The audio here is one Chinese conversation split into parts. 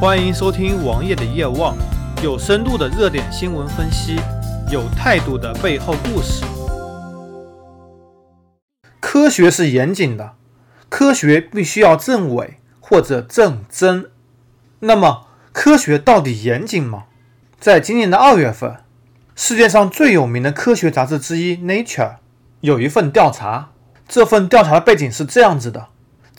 欢迎收听王爷的夜望，有深度的热点新闻分析，有态度的背后故事。科学是严谨的，科学必须要证伪或者证真。那么，科学到底严谨吗？在今年的二月份，世界上最有名的科学杂志之一《Nature》有一份调查。这份调查的背景是这样子的：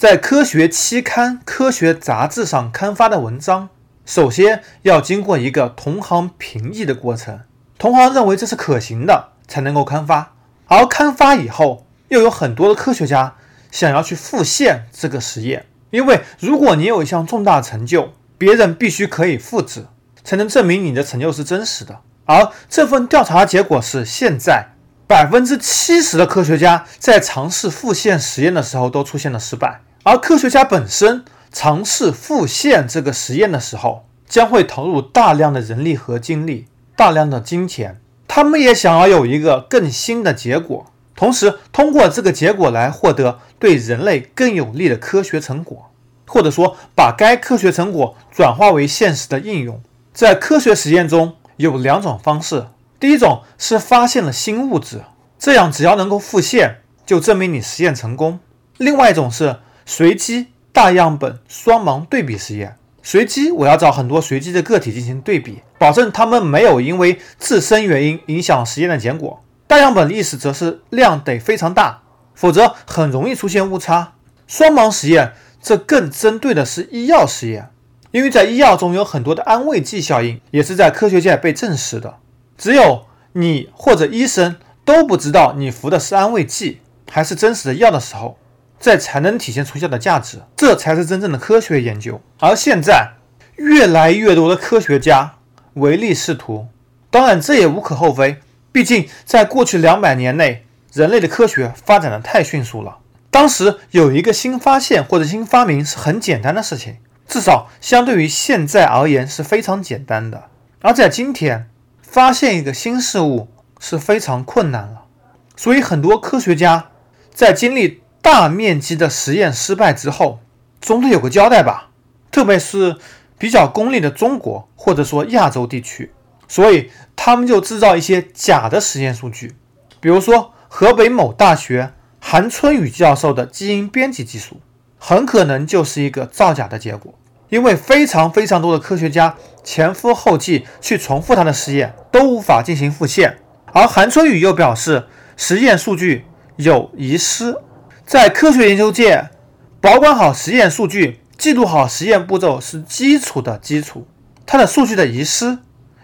在科学期刊、科学杂志上刊发的文章，首先要经过一个同行评议的过程，同行认为这是可行的，才能够刊发。而刊发以后，又有很多的科学家想要去复现这个实验，因为如果你有一项重大成就，别人必须可以复制，才能证明你的成就是真实的。而这份调查结果是，现在。百分之七十的科学家在尝试复现实验的时候都出现了失败，而科学家本身尝试复现这个实验的时候，将会投入大量的人力和精力，大量的金钱。他们也想要有一个更新的结果，同时通过这个结果来获得对人类更有利的科学成果，或者说把该科学成果转化为现实的应用。在科学实验中有两种方式。第一种是发现了新物质，这样只要能够复现，就证明你实验成功。另外一种是随机大样本双盲对比实验，随机我要找很多随机的个体进行对比，保证他们没有因为自身原因影响实验的结果。大样本的意思则是量得非常大，否则很容易出现误差。双盲实验这更针对的是医药实验，因为在医药中有很多的安慰剂效应，也是在科学界被证实的。只有你或者医生都不知道你服的是安慰剂还是真实的药的时候，这才能体现出效的价值，这才是真正的科学研究。而现在，越来越多的科学家唯利是图，当然这也无可厚非，毕竟在过去两百年内，人类的科学发展的太迅速了。当时有一个新发现或者新发明是很简单的事情，至少相对于现在而言是非常简单的。而在今天，发现一个新事物是非常困难了，所以很多科学家在经历大面积的实验失败之后，总得有个交代吧。特别是比较功利的中国或者说亚洲地区，所以他们就制造一些假的实验数据，比如说河北某大学韩春雨教授的基因编辑技术，很可能就是一个造假的结果。因为非常非常多的科学家前赴后继去重复他的实验，都无法进行复现。而韩春雨又表示，实验数据有遗失。在科学研究界，保管好实验数据、记录好实验步骤是基础的基础。它的数据的遗失，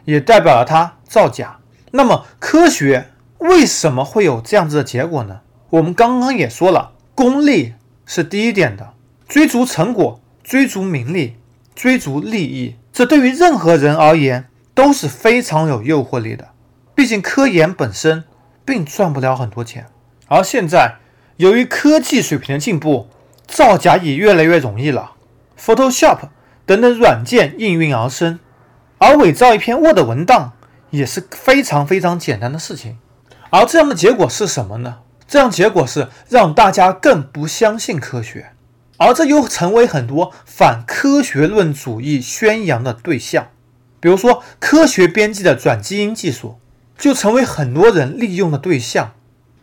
也代表了它造假。那么，科学为什么会有这样子的结果呢？我们刚刚也说了，功利是第一点的，追逐成果。追逐名利，追逐利益，这对于任何人而言都是非常有诱惑力的。毕竟科研本身并赚不了很多钱，而现在由于科技水平的进步，造假也越来越容易了。Photoshop 等等软件应运而生，而伪造一篇 Word 文档也是非常非常简单的事情。而这样的结果是什么呢？这样结果是让大家更不相信科学。而这又成为很多反科学论主义宣扬的对象，比如说科学编辑的转基因技术，就成为很多人利用的对象，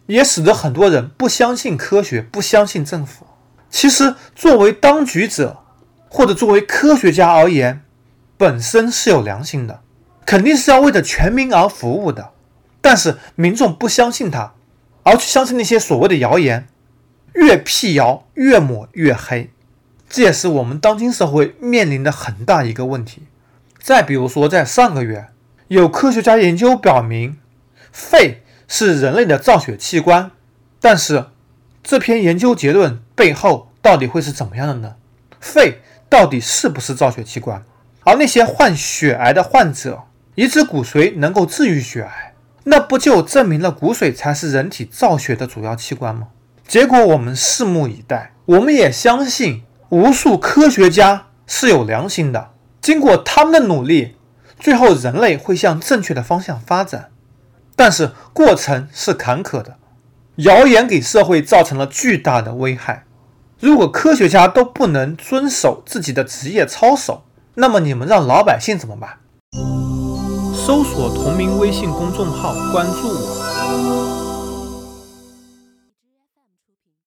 也使得很多人不相信科学，不相信政府。其实，作为当局者或者作为科学家而言，本身是有良心的，肯定是要为着全民而服务的。但是民众不相信他，而去相信那些所谓的谣言。越辟谣越抹越黑，这也是我们当今社会面临的很大一个问题。再比如说，在上个月，有科学家研究表明，肺是人类的造血器官。但是，这篇研究结论背后到底会是怎么样的呢？肺到底是不是造血器官？而那些患血癌的患者，移植骨髓能够治愈血癌，那不就证明了骨髓才是人体造血的主要器官吗？结果我们拭目以待。我们也相信无数科学家是有良心的，经过他们的努力，最后人类会向正确的方向发展。但是过程是坎坷的，谣言给社会造成了巨大的危害。如果科学家都不能遵守自己的职业操守，那么你们让老百姓怎么办？搜索同名微信公众号，关注我。